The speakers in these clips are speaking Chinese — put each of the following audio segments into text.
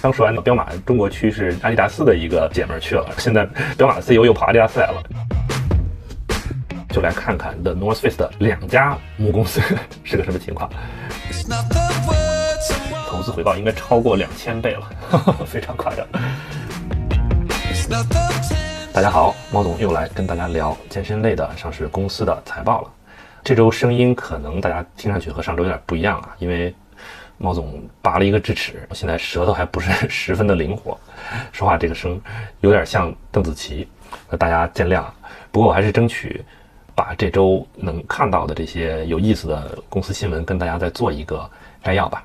刚说完彪马中国区是阿迪达斯的一个姐们去了，现在彪马的 CEO 又跑阿迪达斯来了，就来看看 The North Face 的两家母公司是个什么情况。投资回报应该超过两千倍了，非常夸张。大家好，猫总又来跟大家聊健身类的上市公司的财报了。这周声音可能大家听上去和上周有点不一样啊，因为猫总拔了一个智齿，现在舌头还不是 十分的灵活，说话这个声有点像邓紫棋，那大家见谅。不过我还是争取把这周能看到的这些有意思的公司新闻跟大家再做一个摘要吧。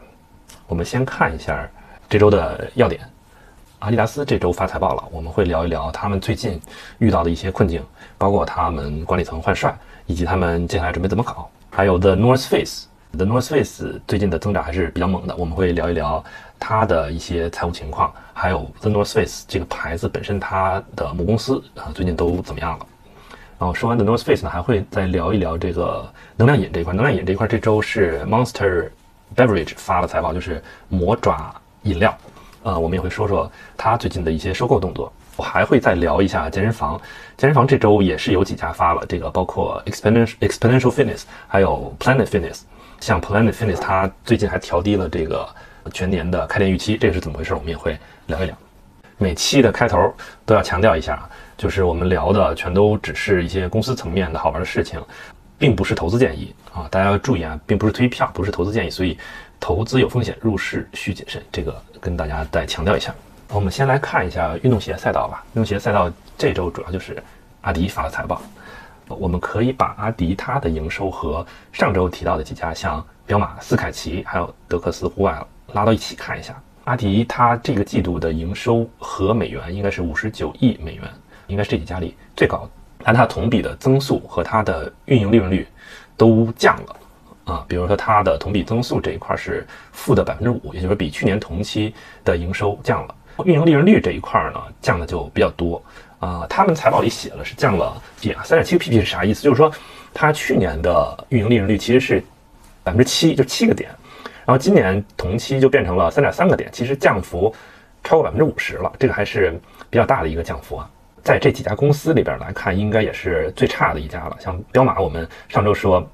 我们先看一下这周的要点。阿迪达斯这周发财报了，我们会聊一聊他们最近遇到的一些困境，包括他们管理层换帅，以及他们接下来准备怎么搞。还有 The North Face The North Face 最近的增长还是比较猛的，我们会聊一聊它的一些财务情况，还有 The North Face 这个牌子本身它的母公司啊最近都怎么样了。然后说完 The North Face 呢，还会再聊一聊这个能量饮这一块。能量饮这一块这周是 Monster Beverage 发了财报，就是魔爪饮料。呃，我们也会说说它最近的一些收购动作。我还会再聊一下健身房。健身房这周也是有几家发了，这个包括 Exponential Exponential Fitness，还有 Planet Fitness。像 Planet Fitness，它最近还调低了这个全年的开店预期，这个是怎么回事？我们也会聊一聊。每期的开头都要强调一下啊，就是我们聊的全都只是一些公司层面的好玩的事情，并不是投资建议啊！大家要注意啊，并不是推票，不是投资建议，所以投资有风险，入市需谨慎。这个跟大家再强调一下。我们先来看一下运动鞋赛道吧。运动鞋赛道这周主要就是阿迪发了财报，我们可以把阿迪它的营收和上周提到的几家像彪马、斯凯奇还有德克斯户外拉到一起看一下。阿迪它这个季度的营收和美元应该是五十九亿美元，应该是这几家里最高。但它同比的增速和它的运营利润率都降了啊，比如说它的同比增速这一块是负的百分之五，也就是比去年同期的营收降了。运营利润率这一块呢，降的就比较多啊。他们财报里写了是降了点三点七个 pp 是啥意思？就是说，它去年的运营利润率其实是百分之七，就七个点，然后今年同期就变成了三点三个点，其实降幅超过百分之五十了，这个还是比较大的一个降幅啊。在这几家公司里边来看，应该也是最差的一家了。像彪马，我们上周说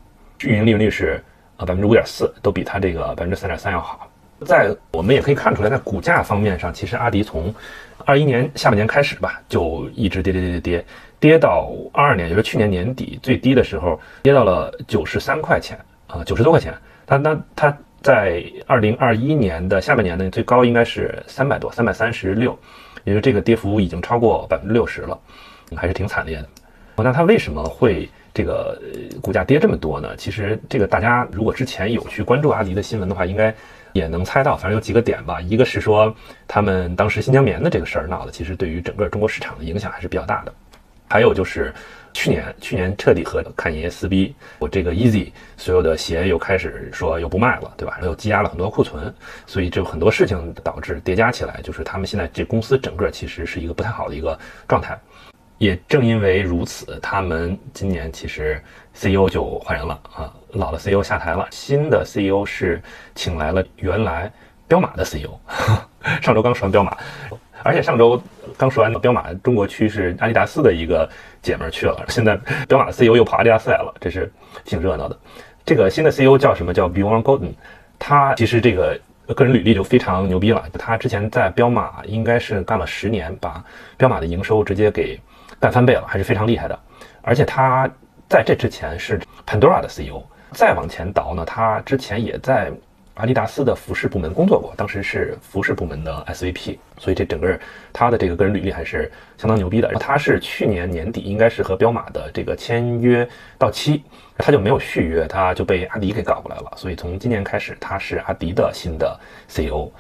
运营利润率是呃百分之五点四，都比它这个百分之三点三要好。在我们也可以看出来，在股价方面上，其实阿迪从二一年下半年开始吧，就一直跌跌跌跌跌，跌到二二年，也就是去年年底最低的时候，跌到了九十三块钱啊，九十多块钱。它那它在二零二一年的下半年呢，最高应该是三百多，三百三十六，也就这个跌幅已经超过百分之六十了，还是挺惨烈的。那它为什么会这个股价跌这么多呢？其实这个大家如果之前有去关注阿迪的新闻的话，应该。也能猜到，反正有几个点吧。一个是说，他们当时新疆棉的这个事儿闹的，其实对于整个中国市场的影响还是比较大的。还有就是去年，去年彻底和侃爷撕逼，我这个 Easy 所有的鞋又开始说又不卖了，对吧？又积压了很多库存，所以就很多事情导致叠加起来，就是他们现在这公司整个其实是一个不太好的一个状态。也正因为如此，他们今年其实 CEO 就换人了啊。老的 CEO 下台了，新的 CEO 是请来了原来彪马的 CEO。上周刚说完彪马，而且上周刚说完彪马中国区是阿迪达斯的一个姐们去了，现在彪马的 CEO 又跑阿迪达斯来了，这是挺热闹的。这个新的 CEO 叫什么叫 Bjorn Golden，他其实这个个人履历就非常牛逼了。他之前在彪马应该是干了十年，把彪马的营收直接给干翻倍了，还是非常厉害的。而且他在这之前是 Pandora 的 CEO。再往前倒呢，他之前也在阿迪达斯的服饰部门工作过，当时是服饰部门的 SVP，所以这整个他的这个个人履历还是相当牛逼的。他是去年年底应该是和彪马的这个签约到期，他就没有续约，他就被阿迪给搞过来了。所以从今年开始，他是阿迪的新的 CEO。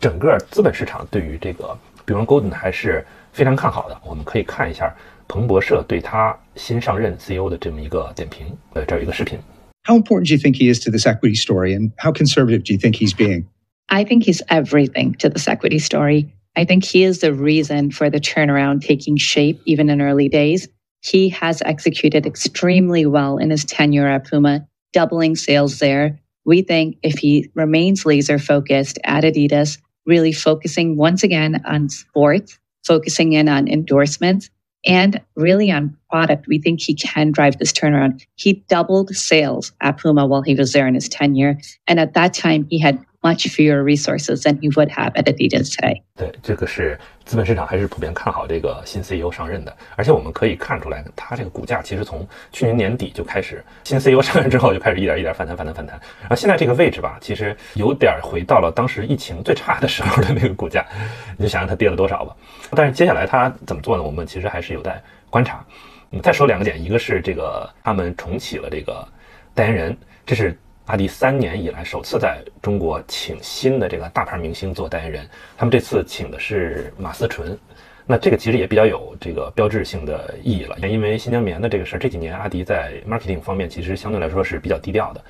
整个资本市场对于这个比如 Golden 还是非常看好的。我们可以看一下。彭博社对他新上任 CEO 的这么一个点评，呃，这儿有一个视频。How important do you think he is to this equity story, and how conservative do you think he's being? I think he's everything to this equity story. I think he is the reason for the turnaround taking shape even in early days. He has executed extremely well in his tenure at Puma, doubling sales there. We think if he remains laser focused at Adidas, really focusing once again on sports, focusing in on endorsements, and really on product. We think he can drive this turnaround. He doubled sales at Puma while he was there in his tenure. And at that time, he had much fewer resources than you would have at Adidas today. 对，这个是资本市场还是普遍看好这个新 CEO 上任的，而且我们可以看出来，它这个股价其实从去年年底就开始，新 CEO 上任之后就开始一点一点反弹，反弹，反弹。然后现在这个位置吧，其实有点回到了当时疫情最差的时候的那个股价，你就想想它跌了多少吧。但是接下来它怎么做呢？我们其实还是有待观察。嗯，再说两个点，一个是这个他们重启了这个代言人，这是。阿迪三年以来首次在中国请新的这个大牌明星做代言人，他们这次请的是马思纯，那这个其实也比较有这个标志性的意义了，因为新疆棉的这个事儿，这几年阿迪在 marketing 方面其实相对来说是比较低调的，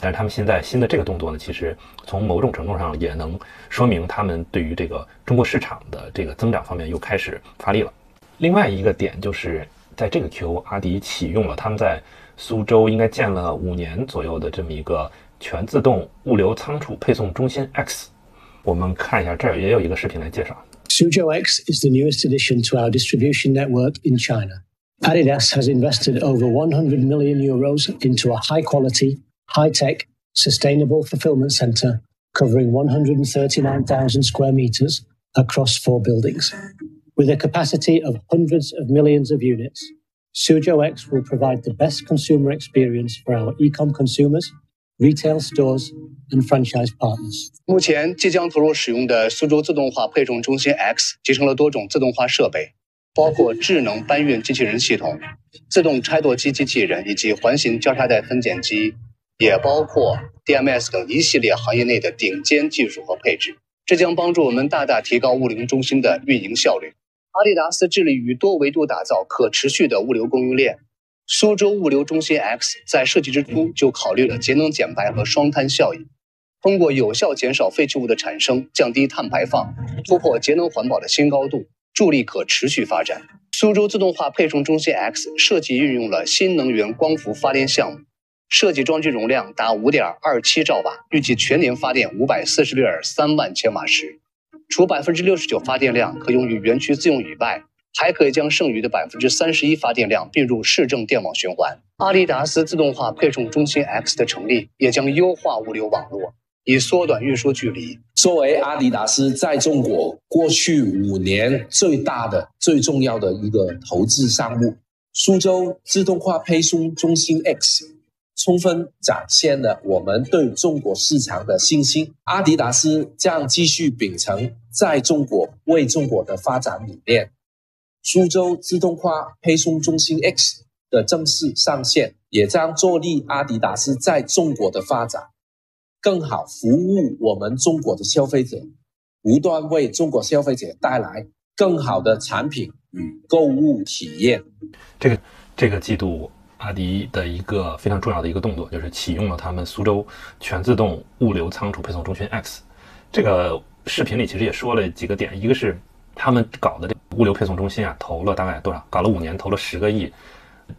但是他们现在新的这个动作呢，其实从某种程度上也能说明他们对于这个中国市场的这个增长方面又开始发力了。另外一个点就是在这个 Q，阿迪启用了他们在。苏州应该建了五年左右的这么一个全自动物流仓储配送中心 X，我们看一下，这儿也有一个视频来介绍。Suzhou X is the newest addition to our distribution network in China. Adidas has invested over 100 million euros into a high quality, high tech, sustainable fulfillment center covering 139,000 square meters across four buildings. With a capacity of hundreds of millions of units, Suzhou X will provide the best consumer experience for our e-com consumers, retail stores, and franchise partners. 目前即将投入使用的苏州自动化配送中心 X 集成了多种自动化设备，包括智能搬运机器人系统、自动拆垛机机器人以及环形交叉带分拣机，也包括 DMS 等一系列行业内的顶尖技术和配置。这将帮助我们大大提高物流中心的运营效率。 阿迪达斯致力于多维度打造可持续的物流供应链。苏州物流中心 X 在设计之初就考虑了节能减排和双碳效应，通过有效减少废弃物的产生，降低碳排放，突破节能环保的新高度，助力可持续发展。苏州自动化配送中心 X 设计运用了新能源光伏发电项目，设计装机容量达五点二七兆瓦，预计全年发电五百四十六点三万千瓦时。除百分之六十九发电量可用于园区自用以外，还可以将剩余的百分之三十一发电量并入市政电网循环。阿迪达斯自动化配送中心 X 的成立，也将优化物流网络，以缩短运输距离。作为阿迪达斯在中国过去五年最大的、最重要的一个投资项目——苏州自动化配送中心 X。充分展现了我们对中国市场的信心。阿迪达斯将继续秉承在中国为中国的发展理念。苏州自动化配送中心 X 的正式上线，也将助力阿迪达斯在中国的发展，更好服务我们中国的消费者，不断为中国消费者带来更好的产品与购物体验。这个这个季度。阿迪的一个非常重要的一个动作，就是启用了他们苏州全自动物流仓储配送中心 X。这个视频里其实也说了几个点，一个是他们搞的这物流配送中心啊，投了大概多少？搞了五年，投了十个亿，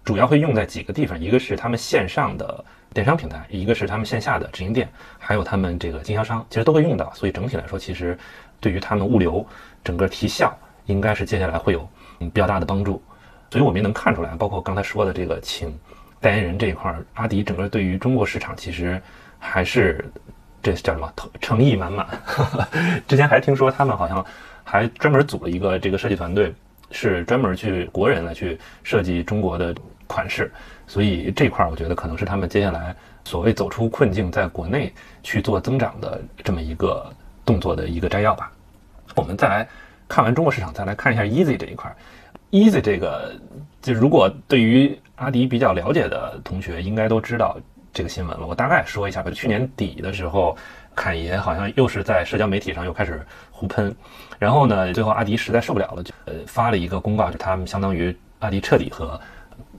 主要会用在几个地方，一个是他们线上的电商平台，一个是他们线下的直营店，还有他们这个经销商，其实都会用到。所以整体来说，其实对于他们物流整个提效，应该是接下来会有比较大的帮助。所以我们也能看出来，包括刚才说的这个请代言人这一块，阿迪整个对于中国市场其实还是这叫什么诚意满满。之前还听说他们好像还专门组了一个这个设计团队，是专门去国人来去设计中国的款式。所以这块儿我觉得可能是他们接下来所谓走出困境，在国内去做增长的这么一个动作的一个摘要吧。我们再来看完中国市场，再来看一下 Easy 这一块。Easy 这个，就如果对于阿迪比较了解的同学，应该都知道这个新闻了。我大概说一下吧。去年底的时候，侃爷好像又是在社交媒体上又开始互喷，然后呢，最后阿迪实在受不了了，就呃发了一个公告，就他们相当于阿迪彻底和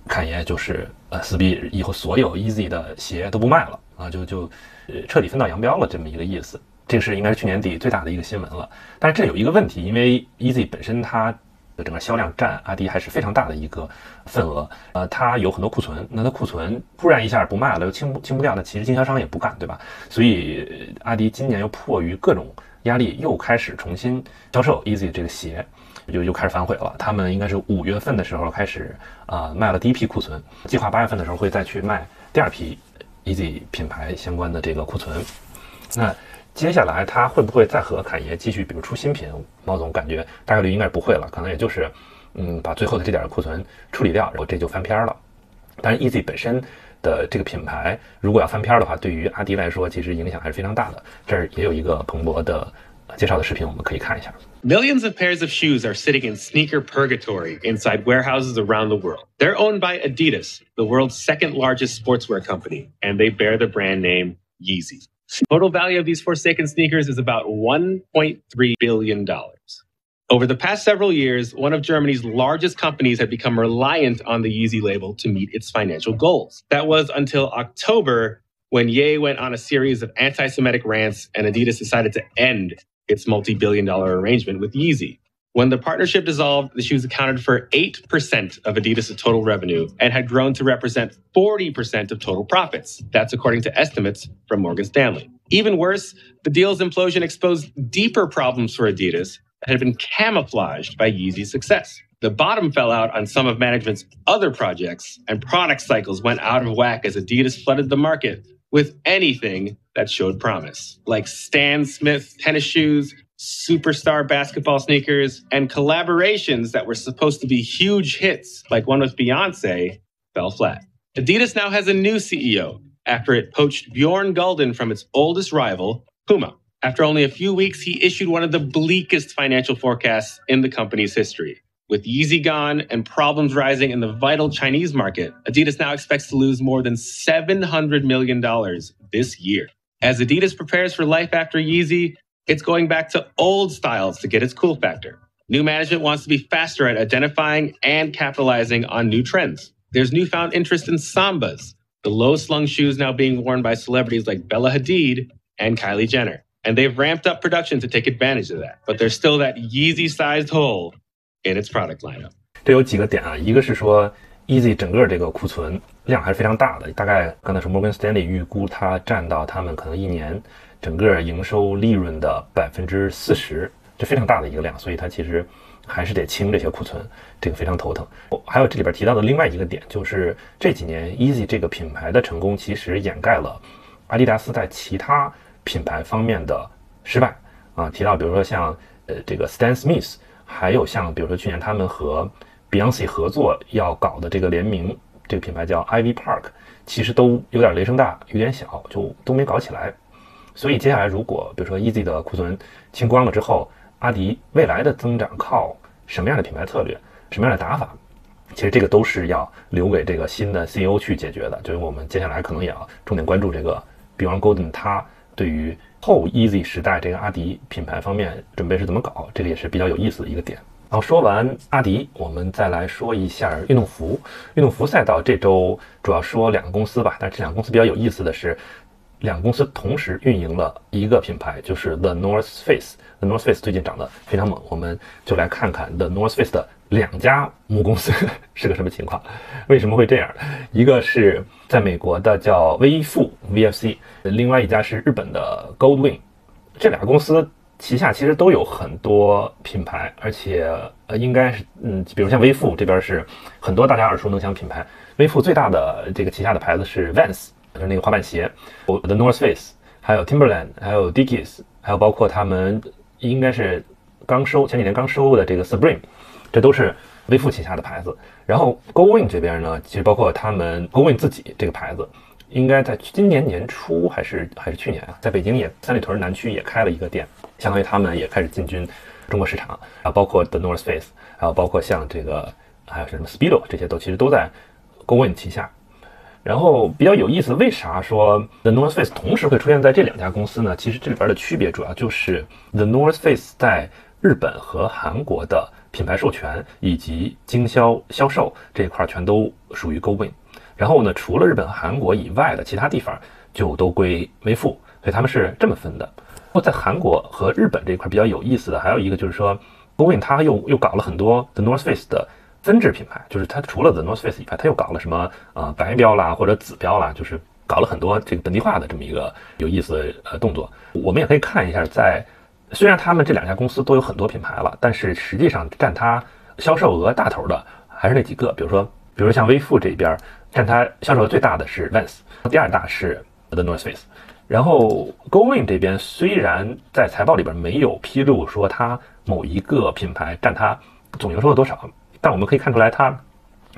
侃爷就是呃撕逼，以后所有 Easy 的鞋都不卖了啊，就就呃彻底分道扬镳了这么一个意思。这是应该是去年底最大的一个新闻了。但是这有一个问题，因为 Easy 本身它整个销量占阿迪还是非常大的一个份额。呃，它有很多库存，那它库存突然一下不卖了，又清不清不掉，那其实经销商也不干，对吧？所以阿迪今年又迫于各种压力，又开始重新销售 Easy 这个鞋，就又开始反悔了。他们应该是五月份的时候开始啊卖了第一批库存，计划八月份的时候会再去卖第二批 Easy 品牌相关的这个库存。那接下来他会不会再和侃爷继续，比如出新品？毛总感觉大概率应该是不会了，可能也就是，嗯，把最后的这点库存处理掉，然后这就翻篇了。但是 Easy 本身的这个品牌，如果要翻篇的话，对于阿迪来说，其实影响还是非常大的。这儿也有一个彭博的介绍的视频，我们可以看一下。Millions of pairs of shoes are sitting in sneaker purgatory inside warehouses around the world. They're owned by Adidas, the world's second largest sportswear company, and they bear the brand name Yeezy. Total value of these Forsaken sneakers is about $1.3 billion. Over the past several years, one of Germany's largest companies had become reliant on the Yeezy label to meet its financial goals. That was until October when Ye went on a series of anti Semitic rants and Adidas decided to end its multi billion dollar arrangement with Yeezy. When the partnership dissolved, the shoes accounted for 8% of Adidas' total revenue and had grown to represent 40% of total profits. That's according to estimates from Morgan Stanley. Even worse, the deal's implosion exposed deeper problems for Adidas that had been camouflaged by Yeezy's success. The bottom fell out on some of management's other projects, and product cycles went out of whack as Adidas flooded the market with anything that showed promise, like Stan Smith tennis shoes, superstar basketball sneakers, and collaborations that were supposed to be huge hits, like one with Beyonce, fell flat. Adidas now has a new CEO after it poached Bjorn Gulden from its oldest rival, Puma. After only a few weeks, he issued one of the bleakest financial forecasts in the company's history. With Yeezy gone and problems rising in the vital Chinese market, Adidas now expects to lose more than $700 million this year. As Adidas prepares for life after Yeezy, it's going back to old styles to get its cool factor. New management wants to be faster at identifying and capitalizing on new trends. There's newfound interest in Sambas, the low slung shoes now being worn by celebrities like Bella Hadid and Kylie Jenner. And they've ramped up production to take advantage of that. But there's still that Yeezy sized hole in its product lineup. 这有几个点啊，一个是说 Easy 整个这个库存量还是非常大的，大概刚才说摩根斯丹利预估它占到他们可能一年 整个营收利润的百分之四十，这非常大的一个量，所以它其实还是得清这些库存，这个非常头疼。还有这里边提到的另外一个点，就是这几年 Easy 这个品牌的成功，其实掩盖了阿迪达斯在其他品牌方面的失败啊。提到比如说像呃这个 Stan Smith，还有像比如说去年他们和 Beyonce 合作要搞的这个联名，这个品牌叫 Ivy Park，其实都有点雷声大雨点小，就都没搞起来。所以接下来，如果比如说 Easy 的库存清光了之后，阿迪未来的增长靠什么样的品牌策略、什么样的打法？其实这个都是要留给这个新的 CEO 去解决的。就是我们接下来可能也要重点关注这个 Bjorn Golden，他对于后 Easy 时代这个阿迪品牌方面准备是怎么搞？这个也是比较有意思的一个点。然后说完阿迪，我们再来说一下运动服。运动服赛道这周主要说两个公司吧，但是这两个公司比较有意思的是。两公司同时运营了一个品牌，就是 The North Face。The North Face 最近涨得非常猛，我们就来看看 The North Face 的两家母公司 是个什么情况。为什么会这样？一个是在美国的叫微富 VFC，另外一家是日本的 Goldwing。这俩公司旗下其实都有很多品牌，而且呃，应该是嗯，比如像微富这边是很多大家耳熟能详品牌。微富最大的这个旗下的牌子是 Vans。就是那个滑板鞋，The North Face，还有 Timberland，还有 Dickies，还有包括他们应该是刚收前几年刚收的这个 Supreme，这都是微富旗下的牌子。然后 g o w i n g 这边呢，其实包括他们 g o w i n g 自己这个牌子，应该在今年年初还是还是去年啊，在北京也三里屯南区也开了一个店，相当于他们也开始进军中国市场。啊，包括 The North Face，还有包括像这个还有什么 Speedo，这些都其实都在 g o w i n g 旗下。然后比较有意思，为啥说 The North Face 同时会出现在这两家公司呢？其实这里边的区别主要就是 The North Face 在日本和韩国的品牌授权以及经销销售这一块全都属于 GoWin。然后呢，除了日本和、韩国以外的其他地方就都归微富，所以他们是这么分的。不过在韩国和日本这一块比较有意思的还有一个就是说，，Going 它又又搞了很多 The North Face 的分支品牌，就是它除了 The North Face 以外，它又搞了什么呃白标啦或者紫标啦，就是搞了很多这个本地化的这么一个有意思的呃动作。我们也可以看一下，在虽然他们这两家公司都有很多品牌了，但是实际上占它销售额大头的还是那几个，比如说比如像微付这边占它销售额最大的是 Vans，第二大是 The North Face。然后 Going 这边虽然在财报里边没有披露说它某一个品牌占它总营收的多少，但我们可以看出来，它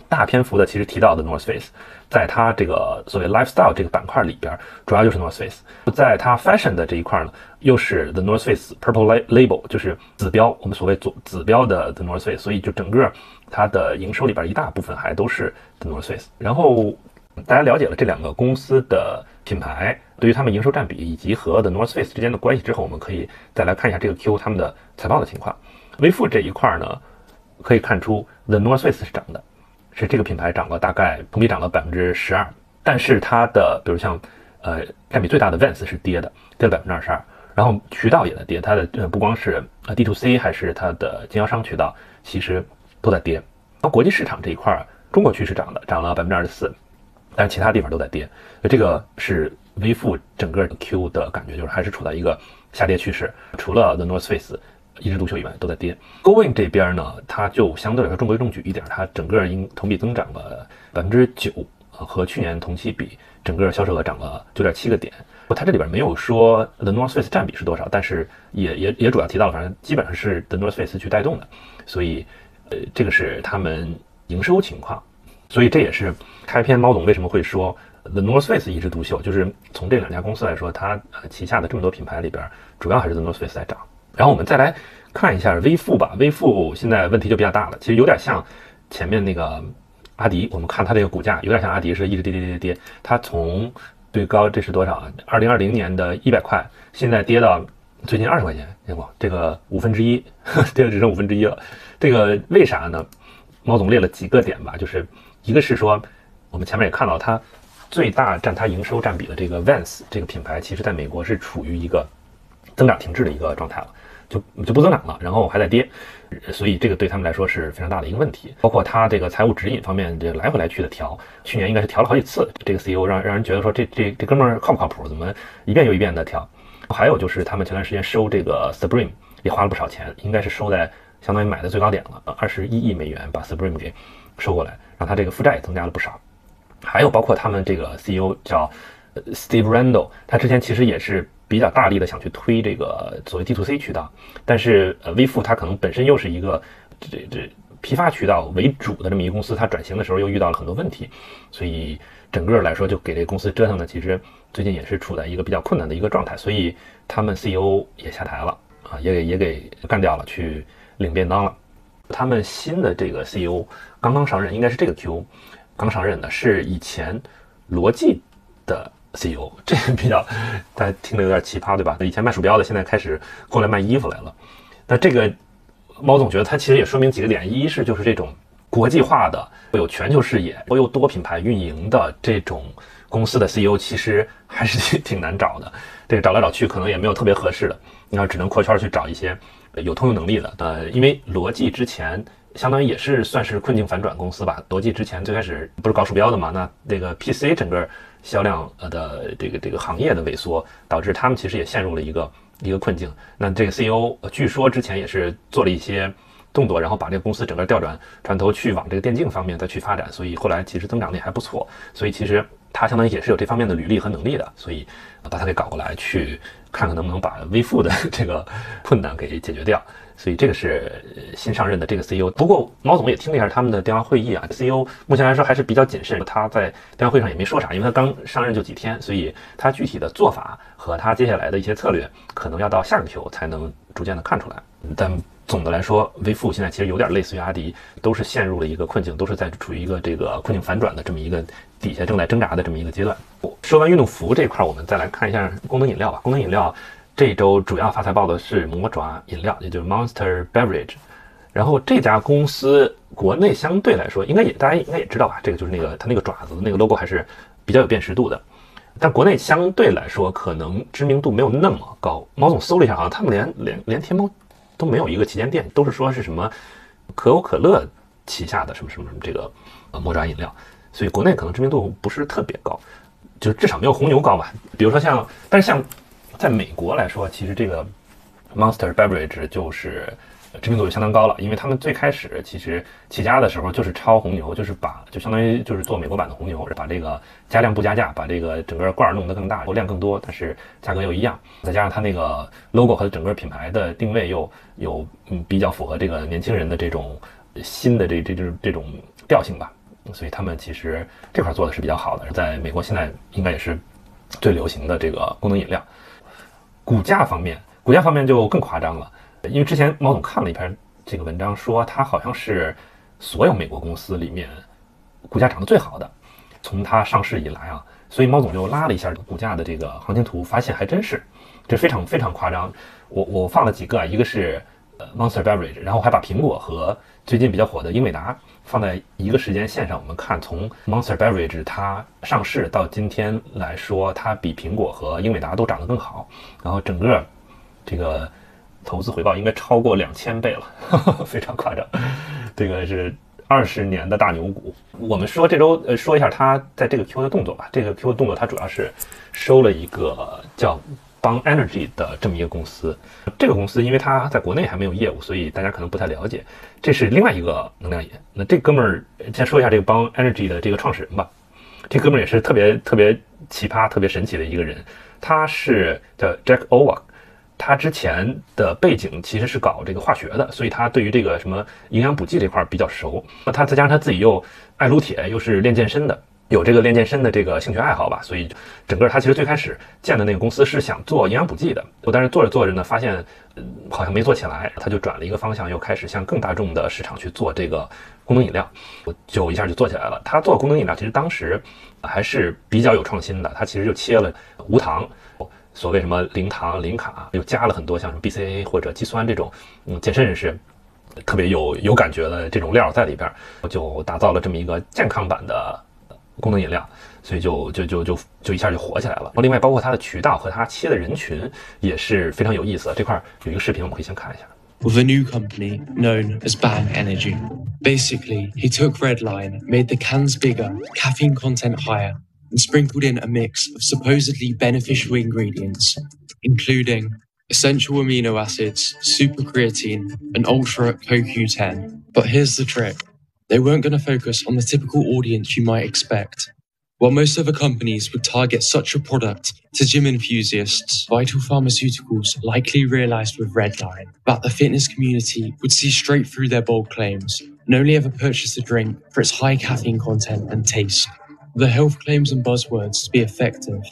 大篇幅的其实提到的 North Face，在它这个所谓 lifestyle 这个板块里边，主要就是 North Face。在它 fashion 的这一块呢，又是 The North Face Purple Label，就是紫标，我们所谓做紫标的 The North Face。所以就整个它的营收里边一大部分还都是 The North Face。然后大家了解了这两个公司的品牌。对于他们营收占比以及和 The North Face 之间的关系之后，我们可以再来看一下这个 Q 他们的财报的情况。微付这一块呢，可以看出 The North Face 是涨的，是这个品牌涨了大概同比涨了百分之十二。但是它的比如像呃占比最大的 Vans 是跌的，跌了百分之二十二。然后渠道也在跌，它的呃不光是呃 D to C 还是它的经销商渠道，其实都在跌。然后国际市场这一块，中国区是涨的，涨了百分之二十四，但是其他地方都在跌。这个是。微负整个 Q 的感觉就是还是处在一个下跌趋势，除了 The North Face 一枝独秀以外，都在跌。Going 这边呢，它就相对来说中规中矩一点，它整个应同比增长了百分之九，和去年同期比，整个销售额涨了九点七个点。它这里边没有说 The North Face 占比是多少，但是也也也主要提到了，反正基本上是 The North Face 去带动的，所以呃，这个是他们营收情况。所以这也是开篇猫总为什么会说。The North Face 一枝独秀，就是从这两家公司来说，它呃旗下的这么多品牌里边，主要还是 The North Face 在涨。然后我们再来看一下微付吧，微付现在问题就比较大了，其实有点像前面那个阿迪，我们看它这个股价有点像阿迪是一直跌跌跌跌，它从最高这是多少啊？二零二零年的一百块，现在跌到最近二十块钱，见过这个五分之一，跌了只剩五分之一了。这个为啥呢？猫总列了几个点吧，就是一个是说我们前面也看到它。最大占它营收占比的这个 Vans 这个品牌，其实在美国是处于一个增长停滞的一个状态了，就就不增长了，然后还在跌，所以这个对他们来说是非常大的一个问题。包括它这个财务指引方面，这来回来去的调，去年应该是调了好几次。这个 CEO 让让人觉得说这这这哥们儿靠不靠谱？怎么一遍又一遍的调？还有就是他们前段时间收这个 Supreme 也花了不少钱，应该是收在相当于买的最高点了，二十一亿美元把 Supreme 给收过来，让他这个负债也增加了不少。还有包括他们这个 CEO 叫 Steve Randall，他之前其实也是比较大力的想去推这个所谓 D to C 渠道，但是呃微付它可能本身又是一个这这批发渠道为主的这么一个公司，它转型的时候又遇到了很多问题，所以整个来说就给这公司折腾的其实最近也是处在一个比较困难的一个状态，所以他们 CEO 也下台了啊，也给也给干掉了，去领便当了。他们新的这个 CEO 刚刚上任，应该是这个 Q。刚上任的是以前罗技的 CEO，这个比较大家听着有点奇葩，对吧？那以前卖鼠标的，现在开始过来卖衣服来了。那这个猫总觉得它其实也说明几个点：一是就是这种国际化的、有全球视野、又多品牌运营的这种公司的 CEO，其实还是 挺难找的。这个找来找去，可能也没有特别合适的，你要只能扩圈去找一些有通用能力的。呃，因为罗技之前。相当于也是算是困境反转公司吧。罗技之前最开始不是搞鼠标的嘛？那那个 PC 整个销量呃的这个这个行业的萎缩，导致他们其实也陷入了一个一个困境。那这个 CEO 据说之前也是做了一些动作，然后把这个公司整个调转转头去往这个电竞方面再去发展，所以后来其实增长的也还不错。所以其实他相当于也是有这方面的履历和能力的，所以把他给搞过来，去看看能不能把微付的这个困难给解决掉。所以这个是新上任的这个 CEO，不过毛总也听了一下他们的电话会议啊，CEO 目前来说还是比较谨慎，他在电话会上也没说啥，因为他刚上任就几天，所以他具体的做法和他接下来的一些策略，可能要到下个 Q 才能逐渐的看出来。但总的来说，微付现在其实有点类似于阿迪，都是陷入了一个困境，都是在处于一个这个困境反转的这么一个底下正在挣扎的这么一个阶段。说完运动服这一块，我们再来看一下功能饮料吧，功能饮料。这周主要发财报的是魔爪饮料，也就是 Monster Beverage。然后这家公司国内相对来说，应该也大家应该也知道吧，这个就是那个它那个爪子的那个 logo 还是比较有辨识度的。但国内相对来说，可能知名度没有那么高。毛总搜了一下，好像他们连连连天猫都没有一个旗舰店，都是说是什么可口可乐旗下的什么什么什么这个呃魔爪饮料，所以国内可能知名度不是特别高，就至少没有红牛高吧。比如说像，但是像在美国来说，其实这个 Monster Beverage 就是知名度就相当高了，因为他们最开始其实起家的时候就是抄红牛，就是把就相当于就是做美国版的红牛，把这个加量不加价，把这个整个罐儿弄得更大，然后量更多，但是价格又一样，再加上它那个 logo 和整个品牌的定位又有嗯比较符合这个年轻人的这种新的这这这这种调性吧，所以他们其实这块做的是比较好的，在美国现在应该也是最流行的这个功能饮料。股价方面，股价方面就更夸张了，因为之前毛总看了一篇这个文章，说它好像是所有美国公司里面股价涨得最好的，从它上市以来啊，所以毛总就拉了一下股价的这个行情图，发现还真是，这非常非常夸张。我我放了几个啊，一个是呃 Monster Beverage，然后还把苹果和最近比较火的英伟达放在一个时间线上，我们看从 Monster Beverage 它上市到今天来说，它比苹果和英伟达都涨得更好，然后整个这个投资回报应该超过两千倍了，非常夸张。这个是二十年的大牛股。我们说这周呃说一下它在这个 Q 的动作吧。这个 Q 的动作它主要是收了一个叫。邦 Energy 的这么一个公司，这个公司因为它在国内还没有业务，所以大家可能不太了解。这是另外一个能量饮。那这哥们儿先说一下这个邦 Energy 的这个创始人吧。这哥们儿也是特别特别奇葩、特别神奇的一个人。他是叫 Jack o w a 他之前的背景其实是搞这个化学的，所以他对于这个什么营养补剂这块比较熟。那他再加上他自己又爱撸铁，又是练健身的。有这个练健身的这个兴趣爱好吧，所以整个他其实最开始建的那个公司是想做营养补剂的，但是做着做着呢，发现好像没做起来，他就转了一个方向，又开始向更大众的市场去做这个功能饮料，就一下就做起来了。他做功能饮料其实当时还是比较有创新的，他其实就切了无糖，所谓什么零糖零卡，又加了很多像什么 BCA 或者肌酸这种，嗯，健身人士特别有有感觉的这种料在里边，就打造了这么一个健康版的。功能饮料，所以就就就就就一下就火起来了。另外，包括它的渠道和它切的人群也是非常有意思。这块有一个视频，我们可以先看一下。With a new company known as Bang Energy, basically he took Redline, made the cans bigger, caffeine content higher, and sprinkled in a mix of supposedly beneficial ingredients, including essential amino acids, super creatine, and ultra CoQ10. But here's the trick. They weren't going to focus on the typical audience you might expect. While most other companies would target such a product to gym enthusiasts, Vital Pharmaceuticals likely realized with Redline that the fitness community would see straight through their bold claims and only ever purchase the drink for its high caffeine content and taste. The health claims and buzzwords to be effective,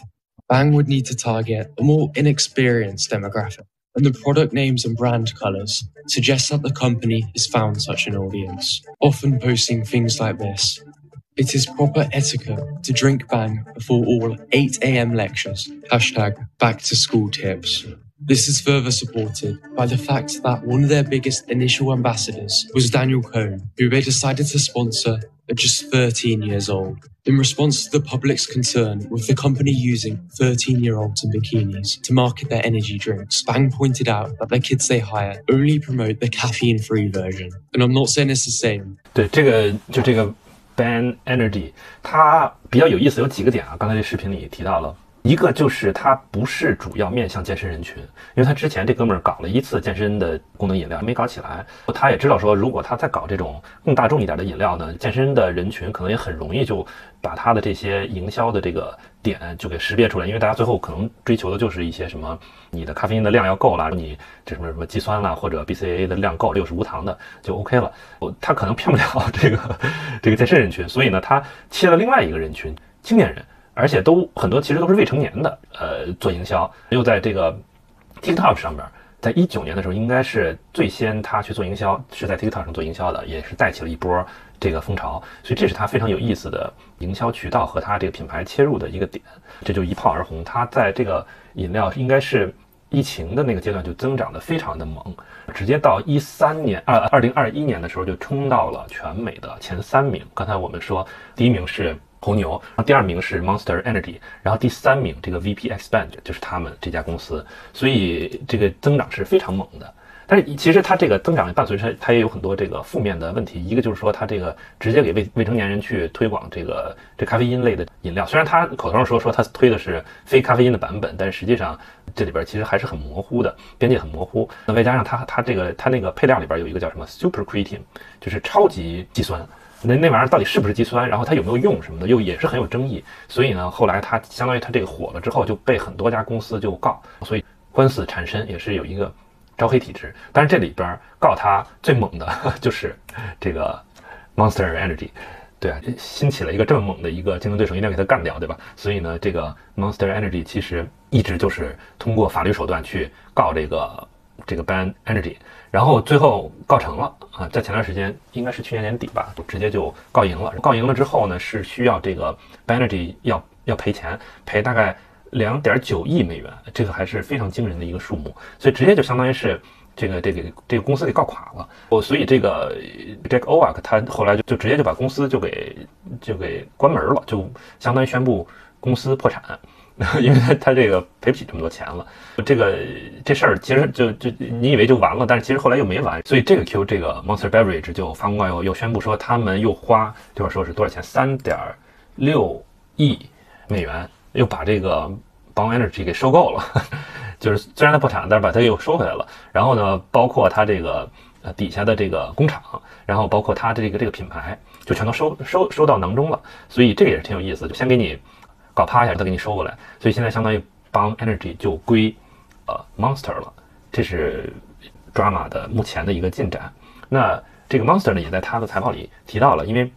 Bang would need to target a more inexperienced demographic and the product names and brand colors suggest that the company has found such an audience, often posting things like this. It is proper etiquette to drink bang before all 8 a.m. lectures. Hashtag back to school tips. This is further supported by the fact that one of their biggest initial ambassadors was Daniel Cohn, who they decided to sponsor at just 13 years old. In response to the public's concern with the company using 13 year olds in bikinis to market their energy drinks, Bang pointed out that the kids they hire only promote the caffeine free version. And I'm not saying it's the same. 对这个就这个 Ban Energy，它比较有意思，有几个点啊。刚才这视频里提到了， 一个就是它不是主要面向健身人群，因为他之前这哥们儿搞了一次健身的功能饮料，没搞起来。他也知道说，如果他再搞这种更大众一点的饮料呢，健身的人群可能也很容易就把他的这些营销的这个点就给识别出来，因为大家最后可能追求的就是一些什么，你的咖啡因的量要够了，你这什么什么肌酸啦或者 B C A A 的量够，又是无糖的就 OK 了。他可能骗不了这个这个健身人群，所以呢，他切了另外一个人群，青年人。而且都很多，其实都是未成年的，呃，做营销，又在这个 TikTok 上面，在一九年的时候，应该是最先他去做营销，是在 TikTok 上做营销的，也是带起了一波这个风潮，所以这是他非常有意思的营销渠道和他这个品牌切入的一个点，这就一炮而红。他在这个饮料应该是疫情的那个阶段就增长的非常的猛，直接到一三年二二零二一年的时候就冲到了全美的前三名。刚才我们说第一名是。红牛，然后第二名是 Monster Energy，然后第三名这个 VP Expand 就是他们这家公司，所以这个增长是非常猛的。但是其实它这个增长伴随着它也有很多这个负面的问题，一个就是说它这个直接给未未成年人去推广这个这咖啡因类的饮料，虽然它口头上说说它推的是非咖啡因的版本，但实际上这里边其实还是很模糊的，边界很模糊。那外加上它它这个它那个配料里边有一个叫什么 super creatine，就是超级肌酸。那那玩意儿到底是不是肌酸？然后它有没有用什么的，又也是很有争议。所以呢，后来它相当于它这个火了之后，就被很多家公司就告，所以官司缠身，也是有一个招黑体质。但是这里边告它最猛的 就是这个 Monster Energy，对啊，新起了一个这么猛的一个竞争对手，一定要给它干掉，对吧？所以呢，这个 Monster Energy 其实一直就是通过法律手段去告这个这个 Ban Energy。然后最后告成了啊，在前段时间应该是去年年底吧，直接就告赢了。告赢了之后呢，是需要这个 Banergy 要要赔钱，赔大概两点九亿美元，这个还是非常惊人的一个数目。所以直接就相当于是这个这个这个公司给告垮了。我所以这个 Jack Oak 他后来就就直接就把公司就给就给关门了，就相当于宣布公司破产。因为他他这个赔不起这么多钱了，这个这事儿其实就就你以为就完了，但是其实后来又没完，所以这个 Q 这个 Monster Beverage 就发公告又又宣布说他们又花就是说是多少钱，三点六亿美元又把这个 Bong Energy 给收购了，就是虽然它破产，但是把它又收回来了。然后呢，包括它这个呃底下的这个工厂，然后包括它的这个这个品牌，就全都收收收到囊中了。所以这个也是挺有意思，就先给你。搞趴下，再给你收过来，所以现在相当于帮 Energy 就归呃 Monster 了，这是 Drama 的目前的一个进展。那这个 Monster 呢，也在他的财报里提到了，因为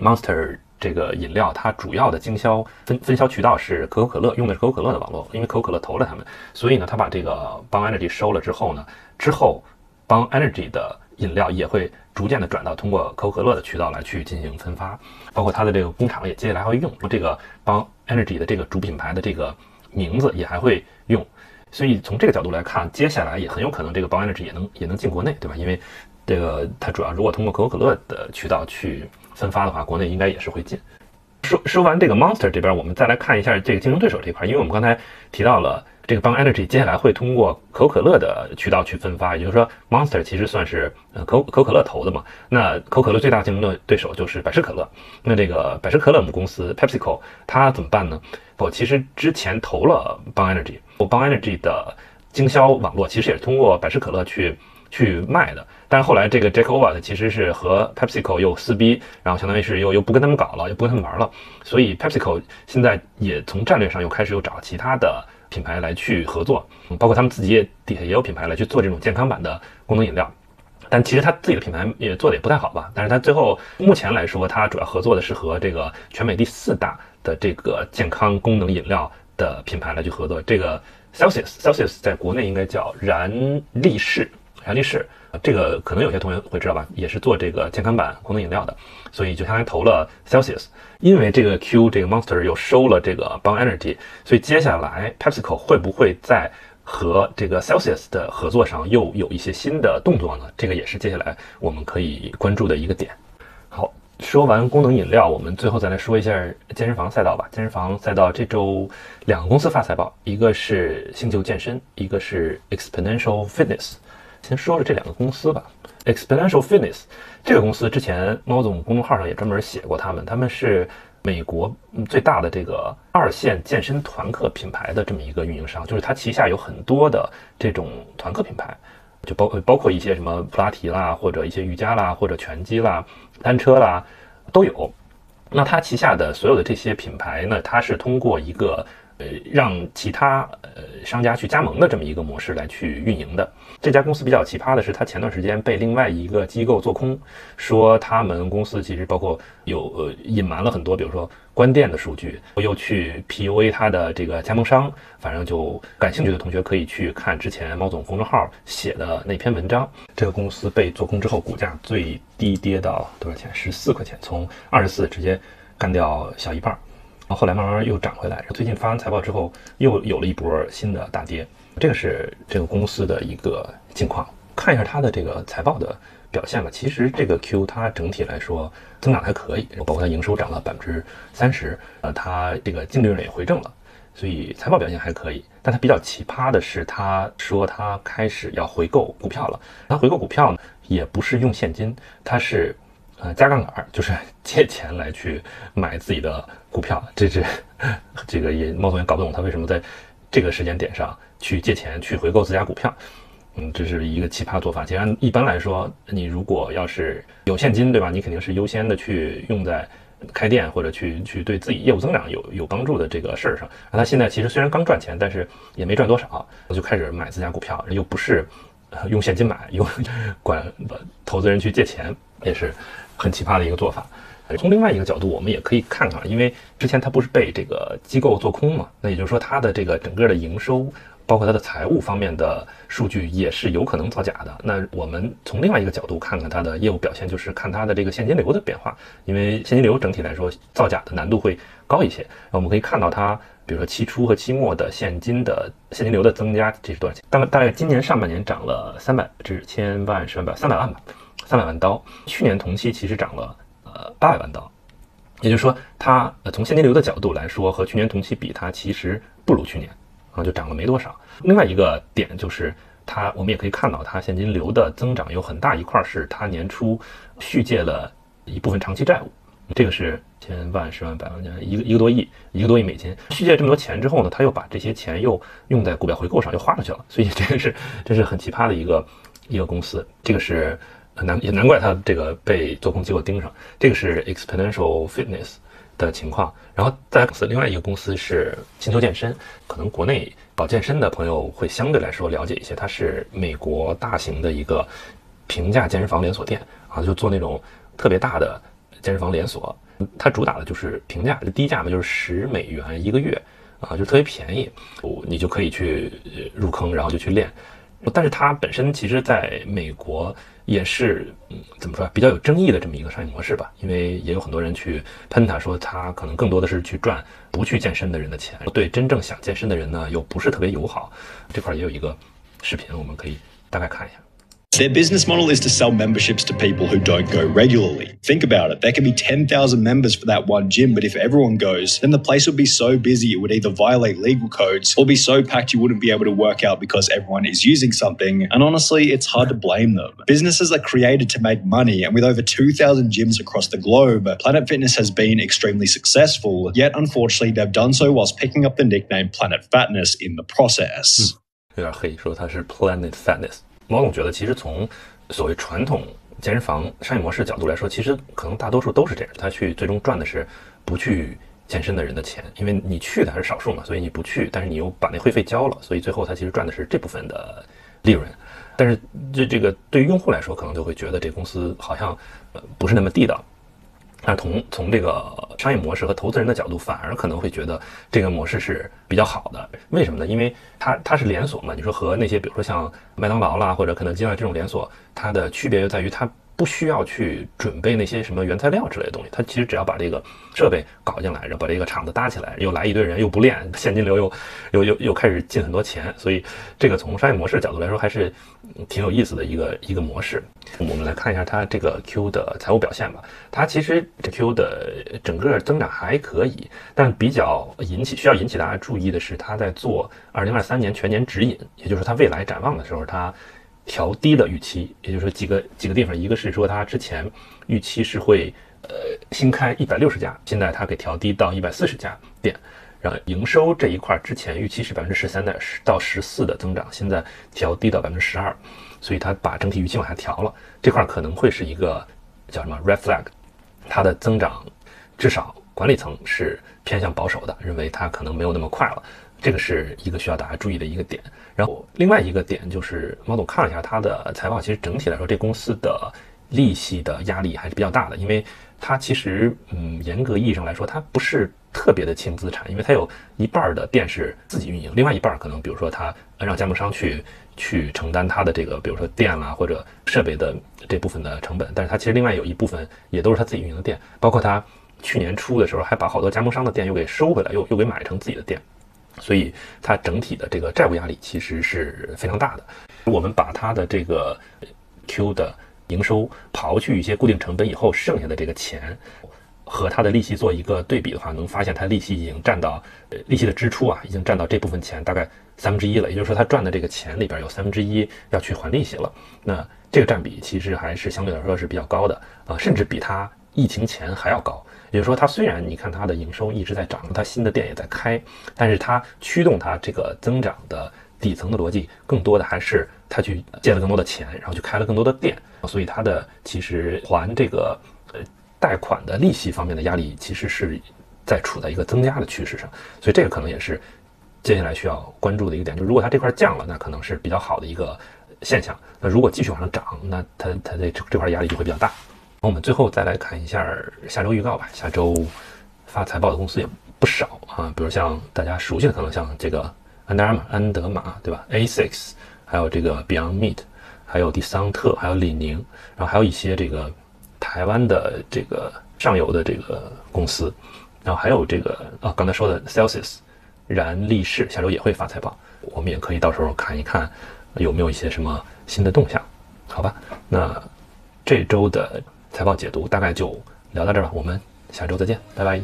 Monster 这个饮料它主要的经销分分销渠道是可口可乐，用的是可口可乐的网络，因为可口可乐投了他们，所以呢，他把这个帮 Energy 收了之后呢，之后帮 Energy 的饮料也会。逐渐的转到通过可口可乐的渠道来去进行分发，包括它的这个工厂也接下来会用这个帮 Energy 的这个主品牌的这个名字也还会用，所以从这个角度来看，接下来也很有可能这个帮 Energy 也能也能进国内，对吧？因为这个它主要如果通过可口可乐的渠道去分发的话，国内应该也是会进。说说完这个 Monster 这边，我们再来看一下这个竞争对手这块，因为我们刚才提到了。这个帮 Energy 接下来会通过可口可乐的渠道去分发，也就是说，Monster 其实算是呃可可口可乐投的嘛。那可口可乐最大竞争的对手就是百事可乐。那这个百事可乐母公司 PepsiCo 它怎么办呢？我其实之前投了帮 Energy，我帮 Energy 的经销网络其实也是通过百事可乐去去卖的。但是后来这个 Jack o v a t 其实是和 PepsiCo 又撕逼，然后相当于是又又不跟他们搞了，又不跟他们玩了。所以 PepsiCo 现在也从战略上又开始又找其他的。品牌来去合作，包括他们自己也底下也有品牌来去做这种健康版的功能饮料，但其实他自己的品牌也做的也不太好吧。但是他最后目前来说，他主要合作的是和这个全美第四大的这个健康功能饮料的品牌来去合作。这个 Celsius，Celsius 在国内应该叫燃力士，燃力士。这个可能有些同学会知道吧，也是做这个健康版功能饮料的，所以就相当于投了 Celsius。因为这个 Q 这个 Monster 又收了这个 Bang Energy，所以接下来 PepsiCo 会不会在和这个 Celsius 的合作上又有一些新的动作呢？这个也是接下来我们可以关注的一个点。好，说完功能饮料，我们最后再来说一下健身房赛道吧。健身房赛道这周两个公司发财报，一个是星球健身，一个是 Exponential Fitness。先说说这两个公司吧。Exponential Fitness 这个公司之前猫总公众号上也专门写过他们，他们是美国最大的这个二线健身团课品牌的这么一个运营商，就是它旗下有很多的这种团课品牌，就包括包括一些什么普拉提啦，或者一些瑜伽啦，或者拳击啦、单车啦都有。那它旗下的所有的这些品牌呢，它是通过一个。呃，让其他呃商家去加盟的这么一个模式来去运营的这家公司比较奇葩的是，它前段时间被另外一个机构做空，说他们公司其实包括有呃隐瞒了很多，比如说关店的数据，又去 PUA 它的这个加盟商。反正就感兴趣的同学可以去看之前猫总公众号写的那篇文章。这个公司被做空之后，股价最低跌到多少钱？十四块钱，从二十四直接干掉小一半。然后后来慢慢又涨回来，最近发完财报之后又有了一波新的大跌，这个是这个公司的一个境况。看一下它的这个财报的表现吧。其实这个 Q 它整体来说增长还可以，包括它营收涨了百分之三十，呃，它这个净利润也回正了。所以财报表现还可以。但它比较奇葩的是，它说它开始要回购股票了。它回购股票呢，也不是用现金，它是呃加杠杆，就是 借钱来去买自己的股票。这是这个也猫总也搞不懂他为什么在这个时间点上去借钱去回购自家股票。嗯，这是一个奇葩做法。其实一般来说，你如果要是有现金，对吧？你肯定是优先的去用在开店或者去去对自己业务增长有有帮助的这个事儿上。那他现在其实虽然刚赚钱，但是也没赚多少，就开始买自家股票，又不是用现金买，用 管投资人去借钱，也是很奇葩的一个做法。从另外一个角度，我们也可以看看，因为之前它不是被这个机构做空嘛？那也就是说，它的这个整个的营收。包括它的财务方面的数据也是有可能造假的。那我们从另外一个角度看看它的业务表现，就是看它的这个现金流的变化。因为现金流整体来说造假的难度会高一些。那我们可以看到它，比如说期初和期末的现金的现金流的增加，这是多少钱？大概大概今年上半年涨了三百至千万十万百三百万吧，三百万刀。去年同期其实涨了呃八百万刀，也就是说它呃从现金流的角度来说和去年同期比，它其实不如去年啊。就涨了没多少。另外一个点就是，它我们也可以看到，它现金流的增长有很大一块是它年初续借了一部分长期债务，这个是千万、十万、百万、一个一个多亿、一个多亿美金续借这么多钱之后呢，他又把这些钱又用在股票回购上，又花出去了。所以这个是这是很奇葩的一个一个公司。这个是难也难怪它这个被做空机构盯上。这个是 Exponential Fitness。的情况，然后在公司另外一个公司是星球健身，可能国内搞健身的朋友会相对来说了解一些，它是美国大型的一个平价健身房连锁店啊，就做那种特别大的健身房连锁，它主打的就是平价，低价嘛，就是十美元一个月啊，就特别便宜，你就可以去入坑，然后就去练。但是它本身其实在美国也是，嗯，怎么说比较有争议的这么一个商业模式吧，因为也有很多人去喷他，说他可能更多的是去赚不去健身的人的钱，对真正想健身的人呢又不是特别友好。这块也有一个视频，我们可以大概看一下。Their business model is to sell memberships to people who don't go regularly. Think about it. There can be 10,000 members for that one gym, but if everyone goes, then the place would be so busy it would either violate legal codes or be so packed you wouldn't be able to work out because everyone is using something. And honestly, it's hard to blame them. Businesses are created to make money, and with over 2,000 gyms across the globe, Planet Fitness has been extremely successful. Yet, unfortunately, they've done so whilst picking up the nickname Planet Fatness in the process. 有点黑，说它是 Planet Fatness。 毛总觉得，其实从所谓传统健身房商业模式角度来说，其实可能大多数都是这样。他去最终赚的是不去健身的人的钱，因为你去的还是少数嘛，所以你不去，但是你又把那会费交了，所以最后他其实赚的是这部分的利润。但是这这个对于用户来说，可能就会觉得这公司好像呃不是那么地道。但是从从这个商业模式和投资人的角度，反而可能会觉得这个模式是比较好的。为什么呢？因为它它是连锁嘛。你说和那些比如说像麦当劳啦或者肯德基啦这种连锁，它的区别就在于它。不需要去准备那些什么原材料之类的东西，他其实只要把这个设备搞进来，然后把这个厂子搭起来，又来一堆人，又不练，现金流又又又又开始进很多钱，所以这个从商业模式角度来说还是挺有意思的一个一个模式。我们来看一下它这个 Q 的财务表现吧。它其实这 Q 的整个增长还可以，但比较引起需要引起大家注意的是，它在做2023年全年指引，也就是它未来展望的时候，它。调低了预期，也就是说几个几个地方，一个是说它之前预期是会呃新开一百六十家，现在它给调低到一百四十家店，然后营收这一块之前预期是百分之十三的十到十四的增长，现在调低到百分之十二，所以它把整体预期往下调了，这块可能会是一个叫什么 red flag，它的增长至少管理层是偏向保守的，认为它可能没有那么快了。这个是一个需要大家注意的一个点，然后另外一个点就是猫总看了一下他的财报，其实整体来说这公司的利息的压力还是比较大的，因为它其实嗯严格意义上来说它不是特别的轻资产，因为它有一半的店是自己运营，另外一半可能比如说它让加盟商去去承担它的这个比如说店啦或者设备的这部分的成本，但是它其实另外有一部分也都是它自己运营的店，包括它去年初的时候还把好多加盟商的店又给收回来，又又给买成自己的店。所以它整体的这个债务压力其实是非常大的。我们把它的这个 Q 的营收刨去一些固定成本以后，剩下的这个钱和它的利息做一个对比的话，能发现它利息已经占到呃利息的支出啊，已经占到这部分钱大概三分之一了。也就是说，他赚的这个钱里边有三分之一要去还利息了。那这个占比其实还是相对来说是比较高的啊，甚至比它疫情前还要高。也就是说，它虽然你看它的营收一直在涨，它新的店也在开，但是它驱动它这个增长的底层的逻辑，更多的还是它去借了更多的钱，然后去开了更多的店，所以它的其实还这个呃贷款的利息方面的压力，其实是在处在一个增加的趋势上，所以这个可能也是接下来需要关注的一个点。就是如果它这块降了，那可能是比较好的一个现象；那如果继续往上涨，那它它这这块压力就会比较大。我们最后再来看一下下周预告吧。下周发财报的公司也不少啊，比如像大家熟悉的，可能像这个安德玛、安德玛，对吧？Asics，还有这个 Beyond Meat，还有迪桑特，还有李宁，然后还有一些这个台湾的这个上游的这个公司，然后还有这个啊，刚才说的 Celsius 燃力士，下周也会发财报，我们也可以到时候看一看有没有一些什么新的动向，好吧？那这周的。财报解读大概就聊到这儿吧，我们下周再见，拜拜。